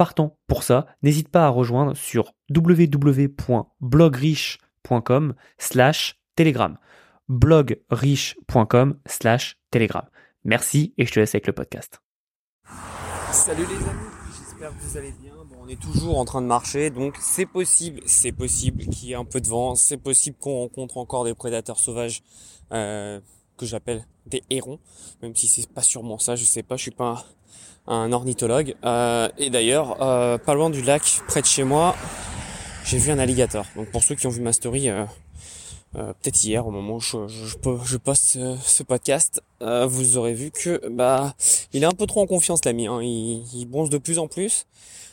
partant pour ça, n'hésite pas à rejoindre sur www.blogriche.com slash telegram. blogriche.com slash telegram. Merci et je te laisse avec le podcast. Salut les amis, j'espère que vous allez bien. on est toujours en train de marcher, donc c'est possible, c'est possible qu'il y ait un peu de vent, c'est possible qu'on rencontre encore des prédateurs sauvages euh, que j'appelle des hérons, même si c'est pas sûrement ça, je sais pas, je suis pas un ornithologue. Euh, et d'ailleurs, euh, pas loin du lac, près de chez moi, j'ai vu un alligator. Donc pour ceux qui ont vu ma story, euh, peut-être hier, au moment où je, je, poste ce, podcast, vous aurez vu que bah il est un peu trop en confiance l'ami. Hein. Il, il bronze de plus en plus.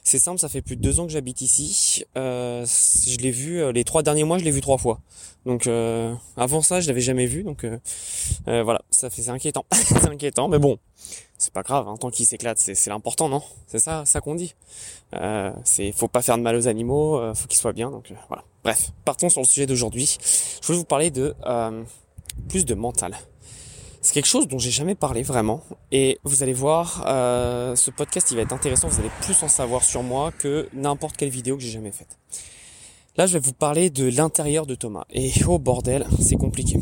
C'est simple, ça fait plus de deux ans que j'habite ici. Euh, je l'ai vu euh, les trois derniers mois, je l'ai vu trois fois. Donc euh, avant ça, je l'avais jamais vu. Donc voilà, ça fait c'est inquiétant, c'est inquiétant. Mais bon, c'est pas grave. Hein, tant qu'il s'éclate, c'est l'important, non? C'est ça, ça qu'on dit. c'est faut pas faire de mal aux animaux, faut qu'ils soient bien. Donc voilà. Bref, partons sur le sujet d'aujourd'hui. Je voulais vous parler de plus de mental. C'est quelque chose dont j'ai jamais parlé vraiment. Et vous allez voir, euh, ce podcast il va être intéressant. Vous allez plus en savoir sur moi que n'importe quelle vidéo que j'ai jamais faite. Là, je vais vous parler de l'intérieur de Thomas. Et oh bordel, c'est compliqué.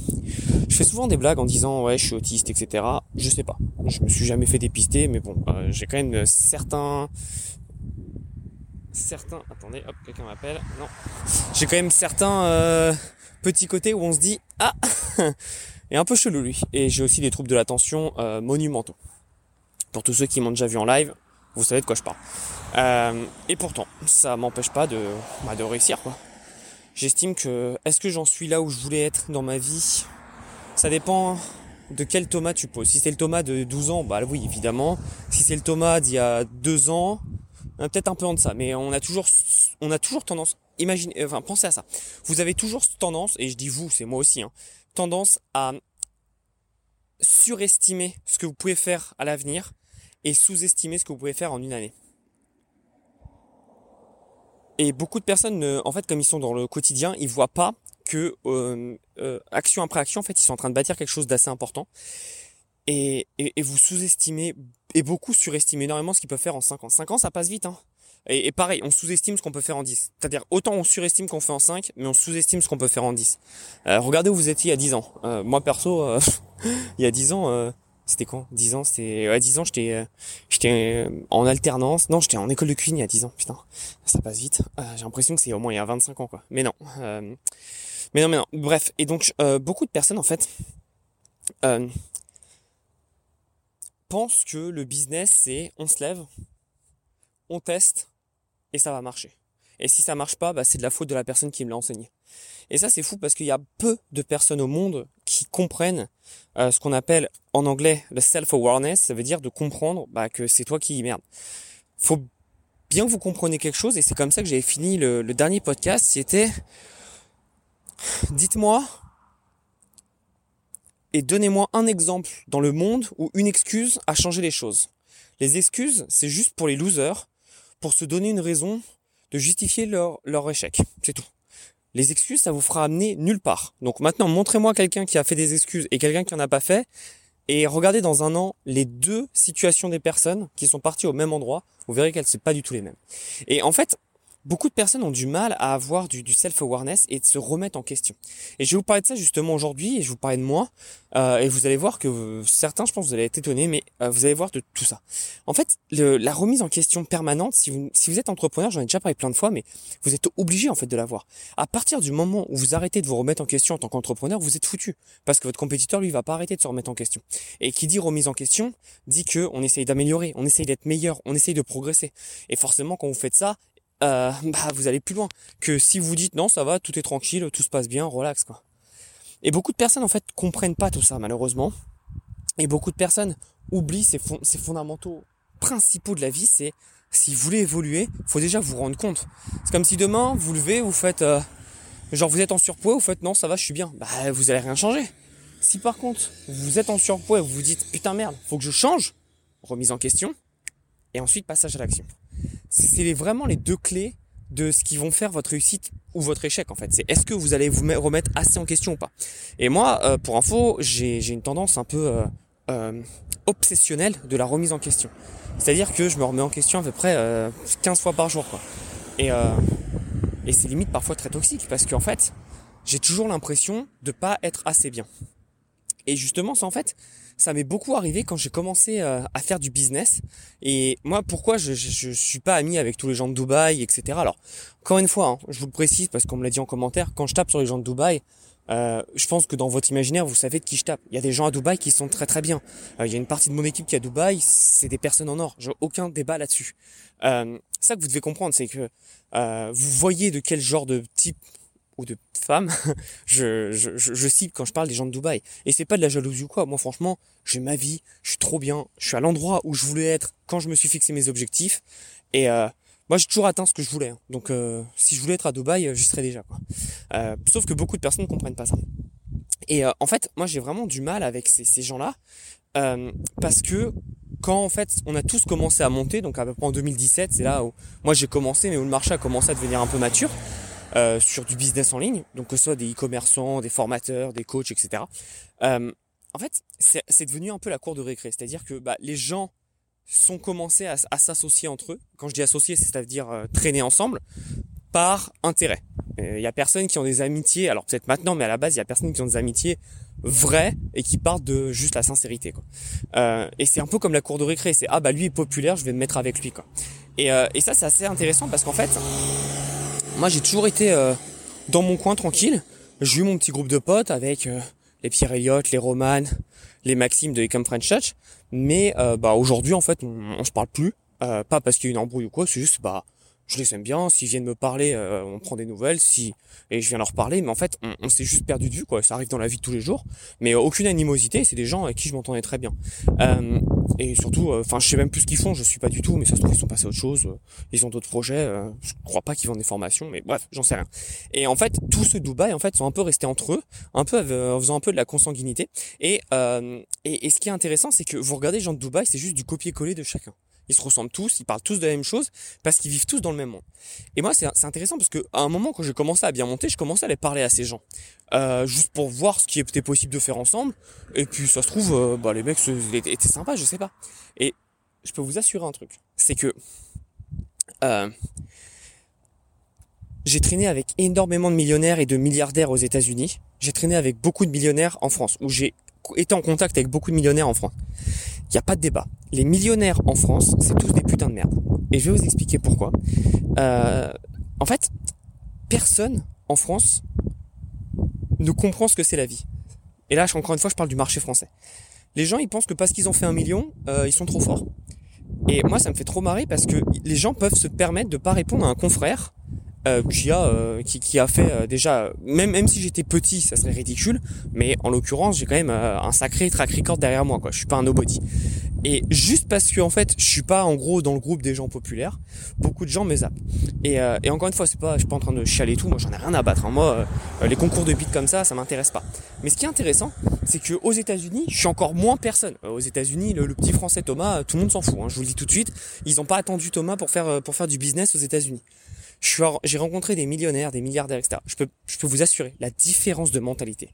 Je fais souvent des blagues en disant ouais, je suis autiste, etc. Je sais pas. Je me suis jamais fait dépister, mais bon, euh, j'ai quand même certains certains. Attendez, hop, quelqu'un m'appelle. Non. J'ai quand même certains euh, petits côtés où on se dit ah et un peu chelou lui. Et j'ai aussi des troubles de l'attention euh, monumentaux. Pour tous ceux qui m'ont déjà vu en live, vous savez de quoi je parle. Euh, et pourtant, ça m'empêche pas de, bah, de réussir quoi. J'estime que est-ce que j'en suis là où je voulais être dans ma vie? Ça dépend de quel Thomas tu poses. Si c'est le Thomas de 12 ans, bah oui évidemment. Si c'est le Thomas d'il y a 2 ans, euh, peut-être un peu en deçà, mais on a toujours, on a toujours tendance, imaginez, enfin pensez à ça. Vous avez toujours tendance, et je dis vous, c'est moi aussi, hein, tendance à surestimer ce que vous pouvez faire à l'avenir et sous-estimer ce que vous pouvez faire en une année. Et beaucoup de personnes, en fait, comme ils sont dans le quotidien, ils voient pas que euh, euh, action après action, en fait, ils sont en train de bâtir quelque chose d'assez important. Et, et, vous sous-estimez et beaucoup surestimez énormément ce qu'ils peuvent faire en 5 ans. 5 ans, ça passe vite. Hein. Et, pareil, on sous-estime ce qu'on peut faire en 10. C'est-à-dire, autant on surestime qu'on fait en 5, mais on sous-estime ce qu'on peut faire en 10. Euh, regardez où vous étiez il y a 10 ans. Euh, moi, perso, euh, il y a 10 ans, c'était quand? 10 ans, c'était... Ouais, 10 ans, j'étais j'étais en alternance. Non, j'étais en école de cuisine il y a 10 ans. Putain, ça passe vite. J'ai l'impression que c'est au moins il y a 25 ans, quoi. Mais non. mais non, mais non. Bref, et donc, beaucoup de personnes, en fait... pensent que le business, c'est on se lève, on teste, et ça va marcher. Et si ça marche pas, bah, c'est de la faute de la personne qui me l'a enseigné. Et ça, c'est fou parce qu'il y a peu de personnes au monde qui comprennent euh, ce qu'on appelle en anglais le self-awareness. Ça veut dire de comprendre bah, que c'est toi qui merde. Faut bien que vous compreniez quelque chose et c'est comme ça que j'avais fini le, dernier podcast. C'était dites-moi et donnez-moi un exemple dans le monde où une excuse a changé les choses. Les excuses, c'est juste pour les losers pour se donner une raison de justifier leur échec. C'est tout. Les excuses, ça vous fera amener nulle part. Donc maintenant, montrez-moi quelqu'un qui a fait des excuses et quelqu'un qui en a pas fait. Et regardez dans un an les deux situations des personnes qui sont parties au même endroit. Vous verrez qu'elles sont pas du tout les mêmes. Et en fait, beaucoup de personnes ont du mal à avoir du, self-awareness et de se remettre en question. Et je vais vous parler de ça justement aujourd'hui et je vais vous parler de moi. Euh, et vous allez voir que certains, je pense, vous allez être étonnés, mais euh, vous allez voir de tout ça. En fait, la remise en question permanente, si vous, si vous êtes entrepreneur, j'en ai déjà parlé plein de fois, mais vous êtes obligé en fait de l'avoir. À partir du moment où vous arrêtez de vous remettre en question en tant qu'entrepreneur, vous êtes foutu. Parce que votre compétiteur, lui, va pas arrêter de se remettre en question. Et qui dit remise en question, dit que on essaye d'améliorer, on essaye d'être meilleur, on essaye de progresser. Et forcément, quand vous faites ça, euh, bah vous allez plus loin que si vous dites non ça va tout est tranquille tout se passe bien relax quoi et beaucoup de personnes en fait comprennent pas tout ça malheureusement et beaucoup de personnes oublient ces, ces fondamentaux principaux de la vie c'est si vous voulez évoluer faut déjà vous rendre compte c'est comme si demain vous levez vous faites euh, Genre vous êtes en surpoids, vous faites non ça va, je suis bien. Bah vous allez rien changer. Si par contre vous êtes en surpoids vous vous dites putain merde, faut que je change, remise en question, et ensuite passage à l'action. C'est vraiment les deux clés de ce qui vont faire votre réussite ou votre échec en fait. C'est est-ce que vous allez vous remettre assez en question ou pas. Et moi, euh, pour info, j'ai une tendance un peu euh, euh, obsessionnelle de la remise en question. C'est-à-dire que je me remets en question à peu près 15 fois par jour. Quoi. Et, et c'est limite parfois très toxique parce qu'en fait, j'ai toujours l'impression de pas être assez bien. Et justement, ça en fait, ça m'est beaucoup arrivé quand j'ai commencé euh, à faire du business. Et moi, pourquoi je, je, suis pas ami avec tous les gens de Dubaï, etc. Alors, encore une fois, hein, je vous le précise parce qu'on me l'a dit en commentaire, quand je tape sur les gens de Dubaï, euh, je pense que dans votre imaginaire, vous savez de qui je tape. Il y a des gens à Dubaï qui sont très très bien. Euh, il y a une partie de mon équipe qui est à Dubaï, c'est des personnes en or. J'ai aucun débat là-dessus. Euh, ça que vous devez comprendre, c'est que vous voyez de quel genre de type ou de femmes, je, je, je, cible quand je parle des gens de Dubaï. Et c'est pas de la jalousie ou quoi. Moi, franchement, j'ai ma vie, je suis trop bien, je suis à l'endroit où je voulais être quand je me suis fixé mes objectifs. Et euh, moi, j'ai toujours atteint ce que je voulais. Hein. Donc, euh, si je voulais être à Dubaï, j'y serais déjà. Quoi. Euh, sauf que beaucoup de personnes ne comprennent pas ça. Et en fait, moi, j'ai vraiment du mal avec ces, ces gens-là parce que quand en fait on a tous commencé à monter, donc à peu près en 2017, c'est là où moi j'ai commencé, mais où le marché a commencé à devenir un peu mature. Euh, sur du business en ligne, donc que ce soit des e-commerçants, des formateurs, des coachs, etc. Euh, en fait, c'est devenu un peu la cour de récré, c'est-à-dire que bah, les gens sont commencés à, s'associer entre eux. Quand je dis associer, c'est-à-dire euh, traîner ensemble par intérêt. Il y a personne qui ont des amitiés, alors peut-être maintenant, mais à la base, il y a personne qui ont des amitiés vraies et qui partent de juste la sincérité. Quoi. Euh, et c'est un peu comme la cour de récré, c'est ah bah lui est populaire, je vais me mettre avec lui. Quoi. Et, et ça, c'est assez intéressant parce qu'en fait, moi, j'ai toujours été euh, dans mon coin tranquille. J'ai eu mon petit groupe de potes avec euh, les Pierre Elliott, les Roman, les Maxime de Ecom French Touch. Mais euh, bah aujourd'hui, en fait, on, on se parle plus. pas parce qu'il y a une embrouille ou quoi, c'est juste bah je les aime bien. S'ils viennent me parler, euh, on prend des nouvelles. Si et je viens leur parler, mais en fait, on, s'est juste perdu de vue, quoi. Ça arrive dans la vie de tous les jours, mais aucune animosité. C'est des gens avec qui je m'entendais très bien. Euh, et surtout, euh, enfin, je sais même plus ce qu'ils font. Je suis pas du tout, mais ça se trouve ils sont passés à autre chose. ils ont d'autres projets. je crois pas qu'ils vendent des formations, mais bref, j'en sais rien. Et en fait, tous ceux de Dubaï, en fait, sont un peu restés entre eux, un peu en faisant un peu de la consanguinité. Et et, et ce qui est intéressant, c'est que vous regardez les gens de Dubaï, c'est juste du copier-coller de chacun ils se ressemblent tous, ils parlent tous de la même chose parce qu'ils vivent tous dans le même monde. Et moi, c'est intéressant parce que à un moment, quand j'ai commencé à bien monter, je commençais à aller parler à ces gens, euh, juste pour voir ce qui était possible de faire ensemble. Et puis, ça se trouve, euh, bah, les mecs étaient sympas, je sais pas. Et je peux vous assurer un truc, c'est que euh, j'ai traîné avec énormément de millionnaires et de milliardaires aux États-Unis. J'ai traîné avec beaucoup de millionnaires en France, où j'ai été en contact avec beaucoup de millionnaires en France. N'y a pas de débat. Les millionnaires en France, c'est tous des putains de merde. Et je vais vous expliquer pourquoi. Euh, en fait, personne en France ne comprend ce que c'est la vie. Et là, encore une fois, je parle du marché français. Les gens, ils pensent que parce qu'ils ont fait un million, euh, ils sont trop forts. Et moi, ça me fait trop marrer parce que les gens peuvent se permettre de pas répondre à un confrère euh, qui a euh, qui, qui, a fait euh, déjà même même si j'étais petit ça serait ridicule mais en l'occurrence j'ai quand même un sacré track record derrière moi quoi. Je suis pas un nobody. Et juste parce que en fait je suis pas en gros dans le groupe des gens populaires beaucoup de gens me zappent. Et, et encore une fois c'est pas je suis pas en train de chialer tout moi j'en ai rien à battre hein. moi les concours de beat comme ça ça m'intéresse pas. Mais ce qui est intéressant c'est que aux États-Unis je suis encore moins personne. Aux États-Unis le, petit français Thomas tout le monde s'en fout hein. je vous le dis tout de suite. Ils ont pas attendu Thomas pour faire pour faire du business aux États-Unis j'ai rencontré des millionnaires, des milliardaires, etc. Je peux, je peux vous assurer la différence de mentalité.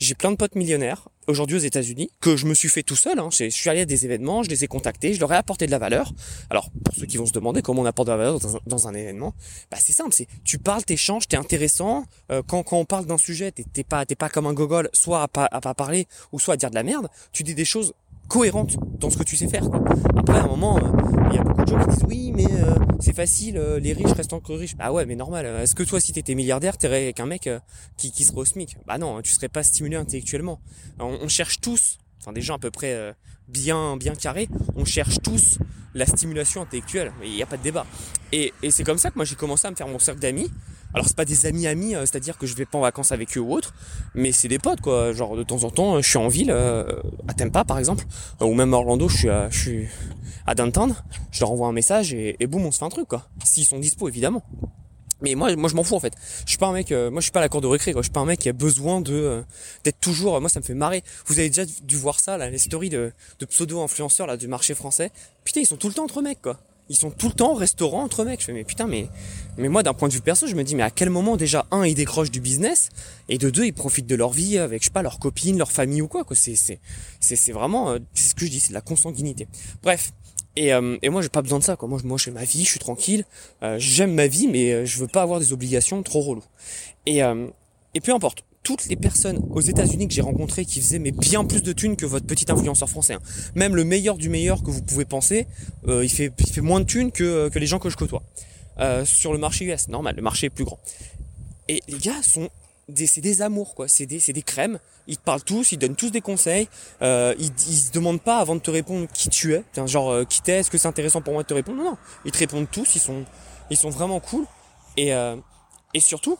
J'ai plein de potes millionnaires aujourd'hui aux États-Unis que je me suis fait tout seul. Hein. Je suis allé à des événements, je les ai contactés, je leur ai apporté de la valeur. Alors pour ceux qui vont se demander comment on apporte de la valeur dans un, événement, bah c'est simple, c'est tu parles, t'échanges, t'es intéressant. Euh, quand, quand on parle d'un sujet, t'es pas t'es pas comme un gogol, soit à pas, à pas parler ou soit à dire de la merde. Tu dis des choses cohérente dans ce que tu sais faire. Après, à un moment, euh, il y a beaucoup de gens qui disent oui, mais euh, c'est facile, euh, les riches restent encore riches. Bah ouais, mais normal. Est-ce que toi, si t'étais milliardaire, t'aurais avec un mec qui, qui serait au SMIC? Bah non, tu serais pas stimulé intellectuellement. On, cherche tous, enfin des gens à peu près bien bien carrés, on cherche tous la stimulation intellectuelle. Il n'y a pas de débat. Et, et c'est comme ça que moi j'ai commencé à me faire mon cercle d'amis. Alors c'est pas des amis amis, euh, c'est-à-dire que je vais pas en vacances avec eux ou autre, mais c'est des potes quoi. Genre de temps en temps, je suis en ville, euh, à Tampa par exemple, euh, ou même à Orlando, je suis à, je suis à Downtown, je leur envoie un message et, et boum, on se fait un truc quoi. S'ils sont dispo évidemment. Mais moi, moi je m'en fous en fait. Je suis pas un mec, euh, moi je suis pas à la cour de récré, quoi. Je suis pas un mec qui a besoin euh, d'être toujours. moi, ça me fait marrer. Vous avez déjà dû voir ça, là, les stories de, de pseudo influenceurs là du marché français. Putain, ils sont tout le temps entre mecs, quoi. Ils sont tout le temps au restaurant entre mecs. Je fais mais putain, mais mais moi d'un point de vue perso, je me dis mais à quel moment déjà un ils décrochent du business et de deux ils profitent de leur vie avec je sais pas leur copine, leur famille ou quoi. quoi. C'est c'est c'est vraiment euh, c'est ce que je dis, c'est de la consanguinité. Bref. Et, euh, et moi j'ai pas besoin de ça quoi. Moi je moi je fais ma vie, je suis tranquille, euh, j'aime ma vie mais je veux pas avoir des obligations trop relou. Et et peu importe toutes les personnes aux États-Unis que j'ai rencontrées qui faisaient mais bien plus de thunes que votre petit influenceur français. Hein. Même le meilleur du meilleur que vous pouvez penser, euh, il, fait, il fait moins de thunes que, que les gens que je côtoie. Euh, sur le marché US, normal, le marché est plus grand. Et les gars sont des, c'est des amours quoi, c'est des, des crèmes. Ils te parlent tous, ils donnent tous des conseils. Euh, ils, ils se demandent pas avant de te répondre qui tu es, genre euh, qui t'es, est-ce que c'est intéressant pour moi de te répondre? Non non, ils te répondent tous, ils sont, ils sont vraiment cool. Et euh, et surtout,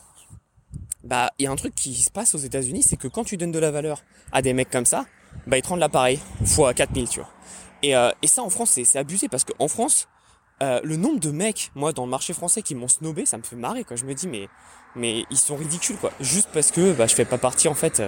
bah il y a un truc qui se passe aux États-Unis, c'est que quand tu donnes de la valeur à des mecs comme ça, bah ils te rendent l'appareil fois 4000, tu vois. Et, euh, et ça en France c'est abusé parce qu'en France, euh, le nombre de mecs, moi dans le marché français qui m'ont snobé, ça me fait marrer quoi. Je me dis mais mais ils sont ridicules quoi. Juste parce que bah, je fais pas partie en fait,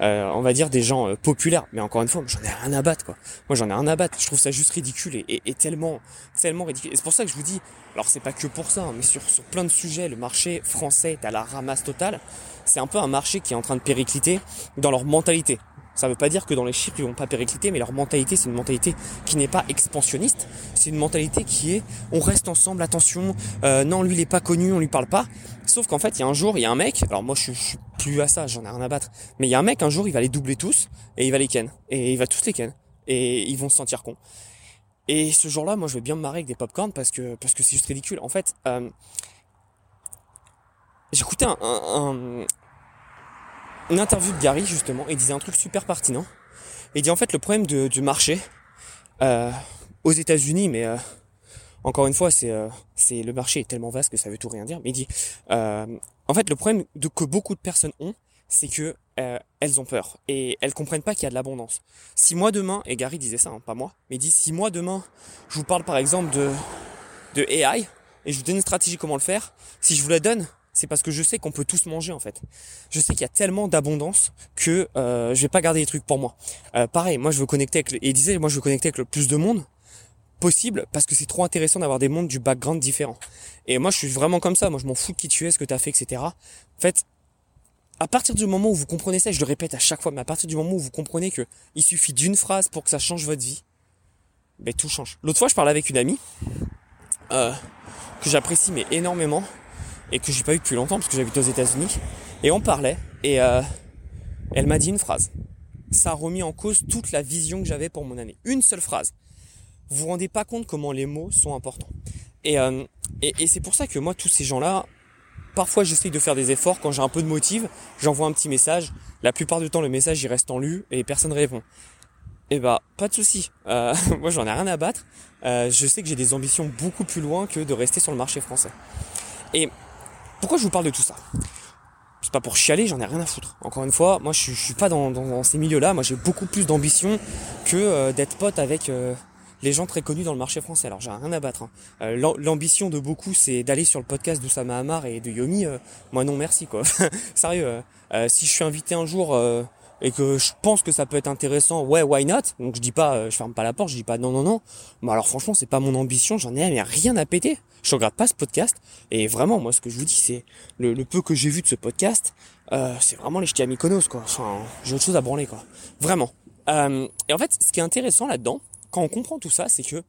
euh, on va dire des gens euh, populaires. Mais encore une fois, j'en ai rien à battre quoi. Moi j'en ai rien à battre. Je trouve ça juste ridicule et, tellement, tellement ridicule. Et c'est pour ça que je vous dis, alors c'est pas que pour ça, hein, mais sur, sur plein de sujets, le marché français est à la ramasse totale. C'est un peu un marché qui est en train de péricliter dans leur mentalité. Ça veut pas dire que dans les chiffres ils vont pas péricliter, mais leur mentalité c'est une mentalité qui n'est pas expansionniste. C'est une mentalité qui est on reste ensemble, attention, euh, non lui il est pas connu, on lui parle pas. Sauf qu'en fait il y a un jour il y a un mec, alors moi je, suis plus à ça, j'en ai rien à battre, mais il y a un mec un jour il va les doubler tous et il va les ken et il va tous les ken et ils vont se sentir cons. Et ce jour-là moi je vais bien me marrer avec des popcorn parce que parce que c'est juste ridicule. En fait, euh, j'écoutais un, un, une interview de Gary justement, il disait un truc super pertinent. Il dit en fait le problème du marché euh, aux États-Unis, mais euh, encore une fois c'est euh, c'est le marché est tellement vaste que ça veut tout rien dire. Mais il dit euh, en fait le problème de, que beaucoup de personnes ont, c'est que euh, elles ont peur et elles comprennent pas qu'il y a de l'abondance. Si moi demain et Gary disait ça, hein, pas moi, mais il dit si moi demain je vous parle par exemple de de AI et je vous donne une stratégie comment le faire, si je vous la donne, c'est parce que je sais qu'on peut tous manger en fait. Je sais qu'il y a tellement d'abondance que euh, je vais pas garder les trucs pour moi. Euh, pareil, moi je veux connecter avec le, et disait moi je veux connecter avec le plus de monde possible parce que c'est trop intéressant d'avoir des mondes du background différents. Et moi je suis vraiment comme ça. Moi je m'en fous de qui tu es, ce que tu as fait, etc. En fait, à partir du moment où vous comprenez ça, je le répète à chaque fois, mais à partir du moment où vous comprenez que il suffit d'une phrase pour que ça change votre vie, ben tout change. L'autre fois, je parlais avec une amie euh, que j'apprécie mais énormément et que j'ai pas eu depuis longtemps parce que j'habite aux États-Unis. Et on parlait et euh, elle m'a dit une phrase. Ça a remis en cause toute la vision que j'avais pour mon année. Une seule phrase. Vous vous rendez pas compte comment les mots sont importants. Et, euh, et, c'est pour ça que moi, tous ces gens-là, parfois j'essaye de faire des efforts. Quand j'ai un peu de motive, j'envoie un petit message. La plupart du temps, le message il reste en lu et personne répond. Eh bah, pas de souci. Euh, moi, j'en ai rien à battre. Euh, je sais que j'ai des ambitions beaucoup plus loin que de rester sur le marché français. Et pourquoi je vous parle de tout ça? C'est pas pour chialer, j'en ai rien à foutre. Encore une fois, moi je, je suis pas dans, ces milieux-là. Moi j'ai beaucoup plus d'ambition que euh, d'être pote avec euh, les gens très connus dans le marché français. Alors j'ai rien à battre. Hein. Euh, L'ambition de beaucoup c'est d'aller sur le podcast d'Oussama Hamar et de Yomi. Moi non merci quoi. Sérieux. Si je suis invité un jour et que je pense que ça peut être intéressant, ouais, why not? Donc je dis pas, je ferme pas la porte, je dis pas non, non, non. Mais alors franchement, c'est pas mon ambition, j'en ai rien à péter. Je regarde pas ce podcast et vraiment, moi, ce que je vous dis, c'est le, peu que j'ai vu de ce podcast, euh, c'est vraiment les ch'tis à quoi. Enfin, j'ai autre chose à branler, quoi. Vraiment. Euh, et en fait, ce qui est intéressant là-dedans, quand on comprend tout ça, c'est que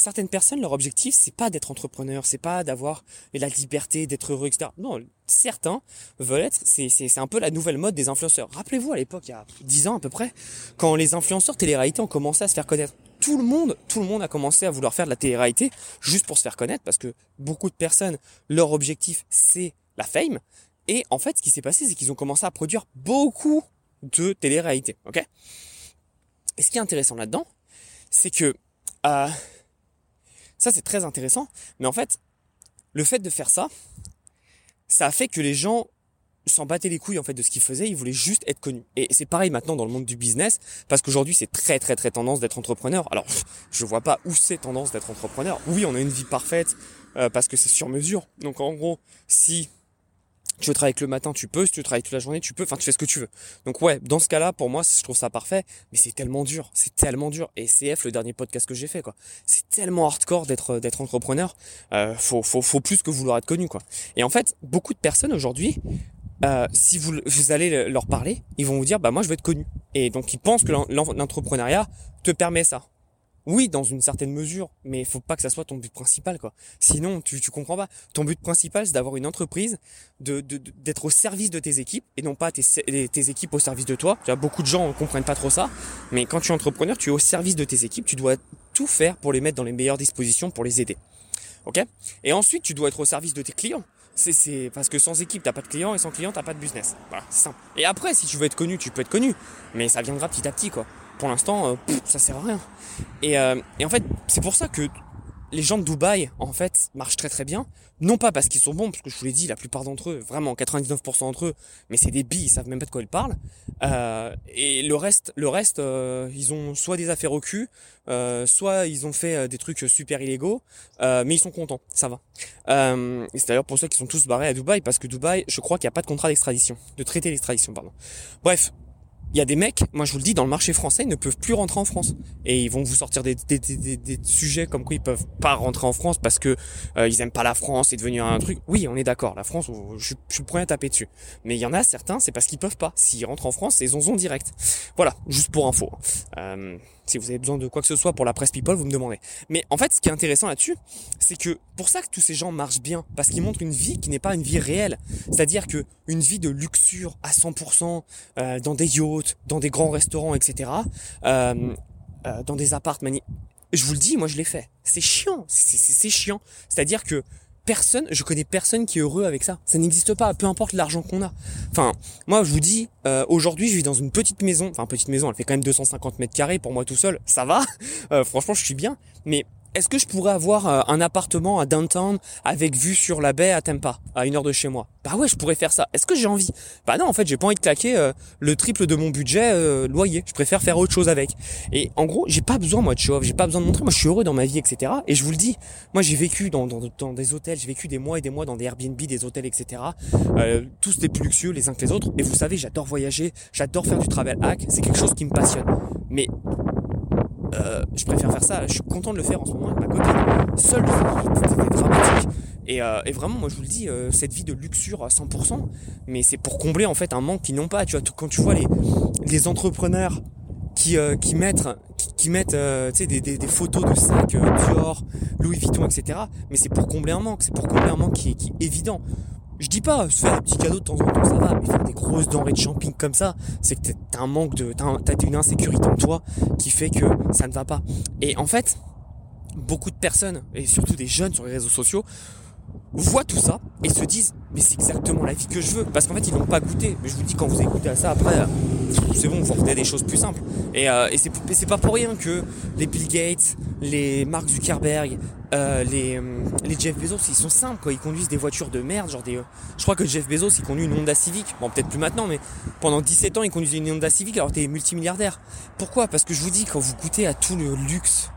certaines personnes, leur objectif, c'est pas d'être entrepreneur, c'est pas d'avoir la liberté, d'être heureux, etc. Non, certains veulent être, c'est, un peu la nouvelle mode des influenceurs. Rappelez-vous à l'époque, il y a 10 ans à peu près, quand les influenceurs télé-réalité ont commencé à se faire connaître. Tout le monde, tout le monde a commencé à vouloir faire de la télé-réalité juste pour se faire connaître parce que beaucoup de personnes, leur objectif, c'est la fame. Et en fait, ce qui s'est passé, c'est qu'ils ont commencé à produire beaucoup de télé-réalité, ok? Et ce qui est intéressant là-dedans, c'est que, euh, ça, c'est très intéressant. Mais en fait, le fait de faire ça, ça a fait que les gens s'en battaient les couilles en fait de ce qu'ils faisaient, ils voulaient juste être connus. Et c'est pareil maintenant dans le monde du business, parce qu'aujourd'hui c'est très très très tendance d'être entrepreneur. Alors je vois pas où c'est tendance d'être entrepreneur. Oui, on a une vie parfaite, parce que c'est sur mesure. Donc en gros, si tu veux travailler que le matin, tu peux. Si tu veux travailler toute la journée, tu peux. Enfin, tu fais ce que tu veux. Donc ouais, dans ce cas-là, pour moi, je trouve ça parfait. Mais c'est tellement dur. C'est tellement dur. Et CF, le dernier podcast que j'ai fait, quoi. C'est tellement hardcore d'être d'être entrepreneur. Euh, faut, faut, faut plus que vouloir être connu, quoi. Et en fait, beaucoup de personnes aujourd'hui, euh, si vous, vous allez leur parler, ils vont vous dire, bah moi, je veux être connu. Et donc, ils pensent que l'entrepreneuriat te permet ça. Oui, dans une certaine mesure, mais il faut pas que ça soit ton but principal, quoi. Sinon, tu, comprends pas. Ton but principal, c'est d'avoir une entreprise, de, d'être au service de tes équipes et non pas tes, tes équipes au service de toi. Tu beaucoup de gens ne comprennent pas trop ça, mais quand tu es entrepreneur, tu es au service de tes équipes, tu dois tout faire pour les mettre dans les meilleures dispositions pour les aider. Ok? Et ensuite, tu dois être au service de tes clients. C'est, parce que sans équipe, t'as pas de clients et sans client, t'as pas de business. C'est. Et après, si tu veux être connu, tu peux être connu, mais ça viendra petit à petit, pour l'instant, euh, ça sert à rien. Et, euh, et en fait, c'est pour ça que les gens de Dubaï, en fait, marchent très très bien. Non pas parce qu'ils sont bons, parce que je vous l'ai dit, la plupart d'entre eux, vraiment 99% d'entre eux, mais c'est des billes, ils savent même pas de quoi ils parlent. Euh, et le reste, le reste, ils ont soit des affaires au cul, soit ils ont fait des trucs super illégaux, mais ils sont contents, ça va. et c'est d'ailleurs pour ça qu'ils sont tous barrés à Dubaï, parce que Dubaï, je crois qu'il n'y a pas de contrat d'extradition, de traité d'extradition, pardon. Bref, il y a des mecs, moi je vous le dis, dans le marché français, ils ne peuvent plus rentrer en France. Et ils vont vous sortir des, sujets comme quoi ils peuvent pas rentrer en France parce que euh, ils aiment pas la France, c'est devenu un truc. Oui, on est d'accord, la France, je, je suis prêt à taper dessus. Mais il y en a certains, c'est parce qu'ils peuvent pas. S'ils rentrent en France, c'est zonzon direct. Voilà, juste pour info. Euh, si vous avez besoin de quoi que ce soit pour la presse people, vous me demandez. Mais en fait, ce qui est intéressant là-dessus, c'est que pour ça que tous ces gens marchent bien, parce qu'ils montrent une vie qui n'est pas une vie réelle. C'est-à-dire que une vie de luxure à 100%, euh, dans des yachts, dans des grands restaurants, etc., euh, euh, dans des appartements. Je vous le dis, moi je l'ai fait. C'est chiant, c'est chiant. C'est-à-dire que personne, je connais personne qui est heureux avec ça. Ça n'existe pas, peu importe l'argent qu'on a. Enfin, moi je vous dis, euh, aujourd'hui je vis dans une petite maison, enfin petite maison, elle fait quand même 250 mètres carrés pour moi tout seul, ça va. Euh, franchement, je suis bien. Mais est-ce que je pourrais avoir euh, un appartement à downtown avec vue sur la baie à Tampa, à une heure de chez moi? Bah ouais, je pourrais faire ça. Est-ce que j'ai envie? Bah non, en fait, j'ai pas envie de claquer euh, le triple de mon budget euh, loyer. Je préfère faire autre chose avec. Et en gros, j'ai pas besoin moi de show j'ai pas besoin de montrer. Moi, je suis heureux dans ma vie, etc. Et je vous le dis, moi, j'ai vécu dans, des hôtels, j'ai vécu des mois et des mois dans des Airbnb, des hôtels, etc. tous des plus luxueux les uns que les autres. Et vous savez, j'adore voyager, j'adore faire du travel hack. C'est quelque chose qui me passionne. Mais euh, je préfère faire ça. Je suis content de le faire en ce moment avec ma copine. Seul, c'était dramatique. Et, euh, et, vraiment, moi je vous le dis, euh, cette vie de luxure à 100%, mais c'est pour combler en fait un manque qu'ils n'ont pas. Tu vois, quand tu vois les, entrepreneurs qui, mettent, qui, des, photos de sacs Dior, Louis Vuitton, etc. Mais c'est pour combler un manque. C'est pour combler un manque qui est évident. Je dis pas, se faire des petits cadeaux de temps en temps, ça va, mais faire des grosses denrées de camping comme ça, c'est que t'as un manque de, t'as une insécurité en toi qui fait que ça ne va pas. Et en fait, beaucoup de personnes, et surtout des jeunes sur les réseaux sociaux, voient tout ça et se disent mais c'est exactement la vie que je veux. Parce qu'en fait ils n'ont pas goûté. Mais je vous dis quand vous écoutez à ça après c'est bon vous revenez des choses plus simples. Et, euh, et c'est pas pour rien que les Bill Gates les Mark Zuckerberg euh, les, euh, les Jeff Bezos ils sont simples quoi. Ils conduisent des voitures de merde genre des euh, je crois que Jeff Bezos il conduit une Honda Civic. Bon peut-être plus maintenant mais pendant 17 ans il conduisait une Honda Civic alors t'es multimilliardaire. Pourquoi? Parce que je vous dis quand vous goûtez à tout le luxe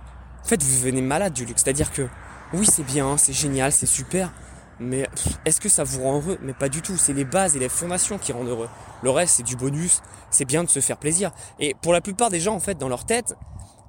en fait vous venez malade du luxe. C'est à dire que oui c'est bien c'est génial c'est super mais est-ce que ça vous rend heureux? Mais pas du tout. C'est les bases et les fondations qui rendent heureux. Le reste, c'est du bonus. C'est bien de se faire plaisir. Et pour la plupart des gens, en fait, dans leur tête,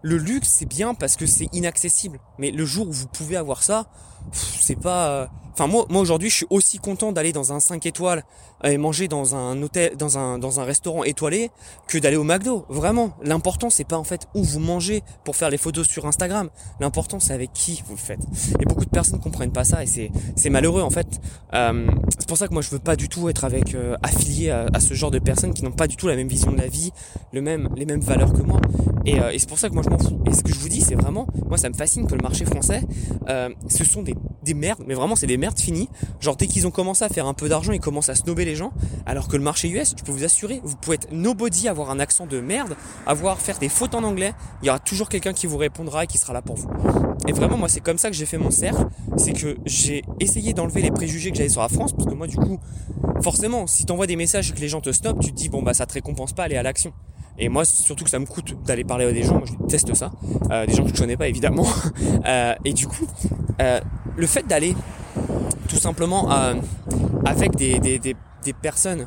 le luxe, c'est bien parce que c'est inaccessible. Mais le jour où vous pouvez avoir ça, c'est pas. Euh, enfin moi, moi aujourd'hui, je suis aussi content d'aller dans un 5 étoiles et manger dans un hôtel, dans un dans un restaurant étoilé que d'aller au McDo. Vraiment, l'important c'est pas en fait où vous mangez pour faire les photos sur Instagram. L'important c'est avec qui vous le faites. Et beaucoup de personnes comprennent pas ça et c'est c'est malheureux en fait. Euh, c'est pour ça que moi je veux pas du tout être avec euh, affilié à, à, ce genre de personnes qui n'ont pas du tout la même vision de la vie, le même les mêmes valeurs que moi. Et, et c'est pour ça que moi je m'en fous. Et ce que je vous dis, c'est vraiment, moi ça me fascine que le marché français, ce sont des des, merdes, mais vraiment c'est des merdes finies. Genre dès qu'ils ont commencé à faire un peu d'argent, ils commencent à snober les gens. Alors que le marché US, je peux vous assurer, vous pouvez être nobody, avoir un accent de merde, avoir faire des fautes en anglais, il y aura toujours quelqu'un qui vous répondra et qui sera là pour vous. Et vraiment moi c'est comme ça que j'ai fait mon cercle, c'est que j'ai essayé d'enlever les préjugés que j'avais sur la France, parce que moi du coup, forcément, si t'envoies des messages et que les gens te snobent, tu te dis bon bah ça te récompense pas aller à l'action. Et moi, surtout que ça me coûte d'aller parler à des gens, moi je déteste ça, euh, des gens que je connais pas évidemment. euh, et du coup, euh, le fait d'aller tout simplement euh, avec des, personnes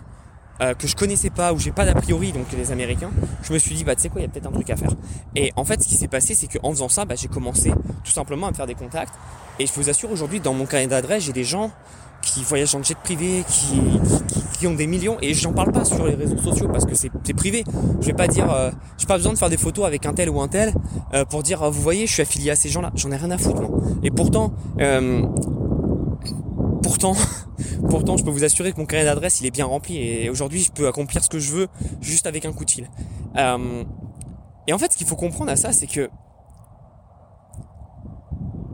euh, que je connaissais pas, où j'ai pas d'a priori, donc les Américains, je me suis dit, bah tu sais quoi, il y a peut-être un truc à faire. Et en fait, ce qui s'est passé, c'est qu'en faisant ça, bah, j'ai commencé tout simplement à me faire des contacts. Et je vous assure, aujourd'hui, dans mon carnet d'adresse, j'ai des gens qui voyagent en jet privé, qui, qui, qui ont des millions, et j'en parle pas sur les réseaux sociaux parce que c'est privé. Je vais pas dire, euh, j'ai pas besoin de faire des photos avec un tel ou un tel euh, pour dire, vous voyez, je suis affilié à ces gens-là. J'en ai rien à foutre, moi. Et pourtant, euh, pourtant, pourtant, je peux vous assurer que mon carnet d'adresse, il est bien rempli et aujourd'hui, je peux accomplir ce que je veux juste avec un coup de fil. Euh, et en fait, ce qu'il faut comprendre à ça, c'est que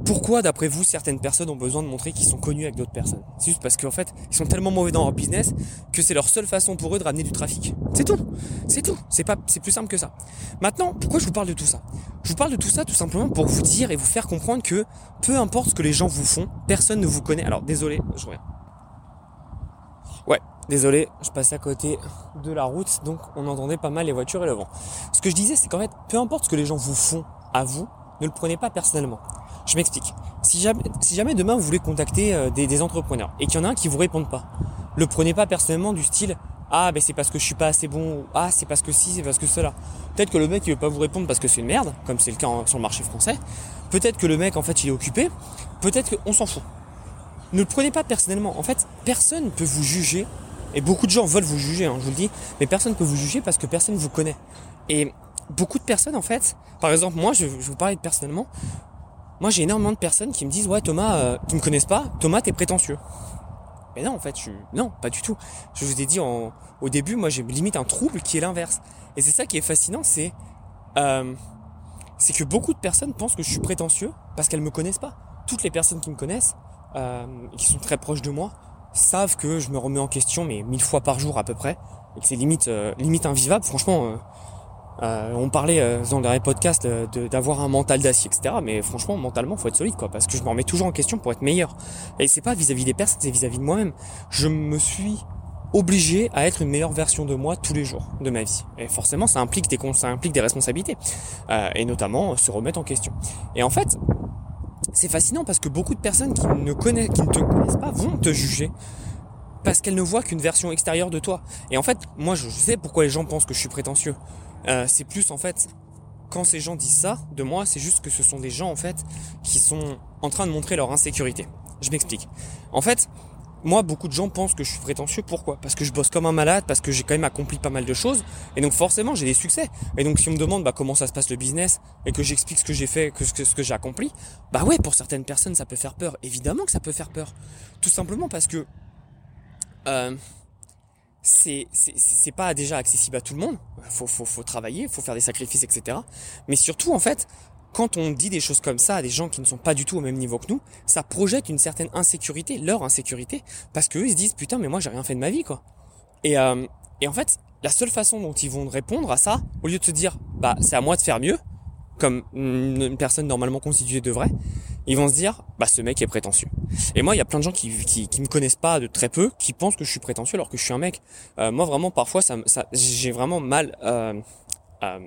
pourquoi, d'après vous, certaines personnes ont besoin de montrer qu'ils sont connus avec d'autres personnes? C'est juste parce qu'en fait, ils sont tellement mauvais dans leur business que c'est leur seule façon pour eux de ramener du trafic. C'est tout. C'est tout. C'est pas, c'est plus simple que ça. Maintenant, pourquoi je vous parle de tout ça? Je vous parle de tout ça tout simplement pour vous dire et vous faire comprendre que peu importe ce que les gens vous font, personne ne vous connaît. Alors, désolé, je reviens. Ouais, désolé, je passais à côté de la route, donc on entendait pas mal les voitures et le vent. Ce que je disais, c'est qu'en fait, peu importe ce que les gens vous font à vous, ne le prenez pas personnellement. Je m'explique. Si jamais, demain vous voulez contacter euh, des, entrepreneurs et qu'il y en a un qui vous répond pas, le prenez pas personnellement du style ah ben c'est parce que je suis pas assez bon ou ah c'est parce que si c'est parce que cela. Peut-être que le mec il veut pas vous répondre parce que c'est une merde, comme c'est le cas en, sur le marché français. Peut-être que le mec en fait il est occupé. Peut-être qu'on s'en fout. Ne le prenez pas personnellement. En fait, personne peut vous juger. Et beaucoup de gens veulent vous juger, hein, je vous le dis. Mais personne peut vous juger parce que personne vous connaît. Et beaucoup de personnes en fait, par exemple moi je, je vous parler personnellement, moi j'ai énormément de personnes qui me disent ouais Thomas, euh, qui me connaissent pas, Thomas t'es prétentieux. Mais non en fait, je non pas du tout. Je vous ai dit au début, moi j'ai limite un trouble qui est l'inverse. Et c'est ça qui est fascinant, c'est euh, que beaucoup de personnes pensent que je suis prétentieux parce qu'elles me connaissent pas. Toutes les personnes qui me connaissent, euh, qui sont très proches de moi, savent que je me remets en question mais mille fois par jour à peu près et que c'est limite euh, limite invivable. Franchement. Euh, euh, on parlait euh, dans les podcasts euh, d'avoir un mental d'acier, etc. Mais franchement, mentalement, faut être solide, quoi, parce que je me remets toujours en question pour être meilleur. Et c'est pas vis-à-vis des personnes, c'est vis-à-vis de moi-même. Je me suis obligé à être une meilleure version de moi tous les jours de ma vie. Et forcément, ça implique des, ça implique des responsabilités, euh, et notamment se remettre en question. Et en fait, c'est fascinant parce que beaucoup de personnes qui ne, connaissent, qui ne te connaissent pas vont te juger parce qu'elles ne voient qu'une version extérieure de toi. Et en fait, moi, je sais pourquoi les gens pensent que je suis prétentieux. Euh, c'est plus en fait quand ces gens disent ça de moi, c'est juste que ce sont des gens en fait qui sont en train de montrer leur insécurité. Je m'explique. En fait, moi, beaucoup de gens pensent que je suis prétentieux. Pourquoi? Parce que je bosse comme un malade, parce que j'ai quand même accompli pas mal de choses, et donc forcément j'ai des succès. Et donc si on me demande bah, comment ça se passe le business et que j'explique ce que j'ai fait, que ce que, j'ai accompli, bah ouais, pour certaines personnes ça peut faire peur. Évidemment que ça peut faire peur. Tout simplement parce que euh, c'est c'est pas déjà accessible à tout le monde. Faut faut faut travailler, faut faire des sacrifices, etc. Mais surtout en fait, quand on dit des choses comme ça à des gens qui ne sont pas du tout au même niveau que nous, ça projette une certaine insécurité, leur insécurité, parce qu'eux ils se disent putain mais moi j'ai rien fait de ma vie quoi. Et euh, et en fait la seule façon dont ils vont répondre à ça, au lieu de se dire bah c'est à moi de faire mieux, comme une personne normalement constituée devrait, ils vont se dire bah ce mec est prétentieux. Et moi il y a plein de gens qui, qui, qui me connaissent pas de très peu, qui pensent que je suis prétentieux alors que je suis un mec. Euh, moi vraiment parfois ça, ça j'ai vraiment mal euh, euh,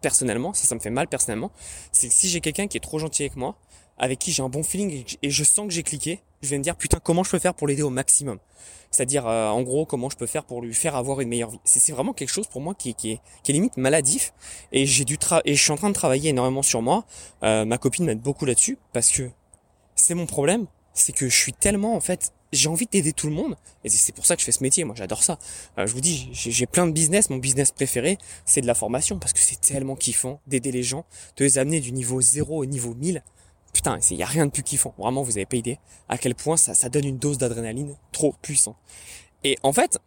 personnellement, ça ça me fait mal personnellement. C'est que si j'ai quelqu'un qui est trop gentil avec moi, avec qui j'ai un bon feeling et je sens que j'ai cliqué, je vais me dire putain comment je peux faire pour l'aider au maximum? C'est-à-dire euh, en gros comment je peux faire pour lui faire avoir une meilleure vie? C'est vraiment quelque chose pour moi qui, qui, est, qui est limite maladif et j'ai dû et je suis en train de travailler énormément sur moi. Euh, ma copine m'aide beaucoup là-dessus parce que c'est mon problème, c'est que je suis tellement en fait j'ai envie d'aider tout le monde et c'est pour ça que je fais ce métier moi j'adore ça euh, je vous dis j'ai plein de business mon business préféré c'est de la formation parce que c'est tellement kiffant d'aider les gens de les amener du niveau 0 au niveau 1000 putain, il y a rien de plus kiffant. Vraiment, vous avez pas idée à quel point ça, donne une dose d'adrénaline trop puissant. Et en fait,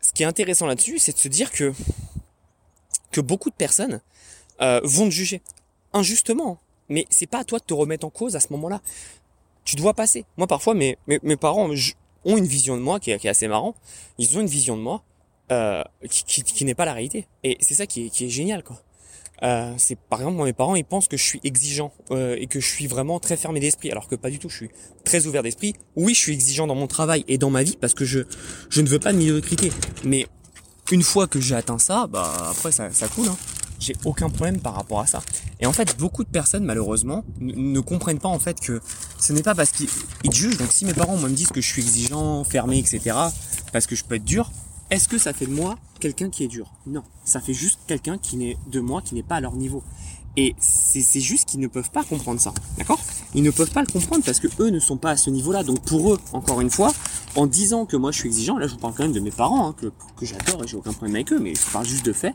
ce qui est intéressant là-dessus, c'est de se dire que beaucoup de personnes euh, vont te juger injustement. Mais c'est pas à toi de te remettre en cause à ce moment-là. Tu dois passer. Moi, parfois, mes, mes, parents ont une vision de moi qui est, assez marrant. Ils ont une vision de moi euh, qui, n'est pas la réalité. Et c'est ça qui est génial, quoi. Euh, c'est par exemple moi mes parents ils pensent que je suis exigeant euh, et que je suis vraiment très fermé d'esprit alors que pas du tout je suis très ouvert d'esprit oui je suis exigeant dans mon travail et dans ma vie parce que je je ne veux pas de médiocrité mais une fois que j'ai atteint ça bah après ça, ça coule hein. j'ai aucun problème par rapport à ça. Et en fait, beaucoup de personnes, malheureusement, ne comprennent pas en fait que ce n'est pas parce qu'ils jugent. Donc, si mes parents me disent que je suis exigeant, fermé, etc., parce que je peux être dur, est-ce que ça fait de moi quelqu'un qui est dur? Non, ça fait juste quelqu'un qui n'est de moi qui n'est pas à leur niveau. Et c'est juste qu'ils ne peuvent pas comprendre ça, d'accord? Ils ne peuvent pas le comprendre parce que eux ne sont pas à ce niveau-là. Donc pour eux, encore une fois, en disant que moi je suis exigeant, là je vous parle quand même de mes parents, hein, que, que j'adore et j'ai aucun problème avec eux, mais je parle juste de fait.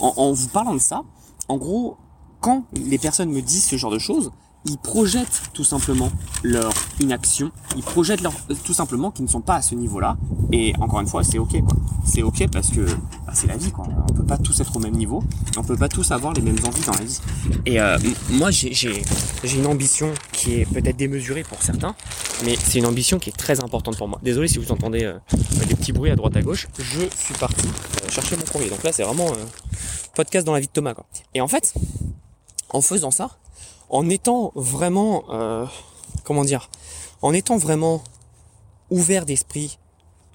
En, en vous parlant de ça, en gros, quand les personnes me disent ce genre de choses, ils projettent tout simplement leur inaction, ils projettent leur, tout simplement qu'ils ne sont pas à ce niveau-là. Et encore une fois, c'est ok quoi. C'est ok parce que bah, c'est la vie quoi. On peut pas tous être au même niveau, on peut pas tous avoir les mêmes envies dans la vie. Et euh, moi, j'ai une ambition qui est peut-être démesurée pour certains, mais c'est une ambition qui est très importante pour moi. Désolé si vous entendez euh, des petits bruits à droite à gauche. Je suis parti euh, chercher mon courrier. Donc là, c'est vraiment podcast dans la vie de Thomas quoi. Et en fait, en faisant ça, en étant vraiment, euh, comment dire, en étant vraiment ouvert d'esprit,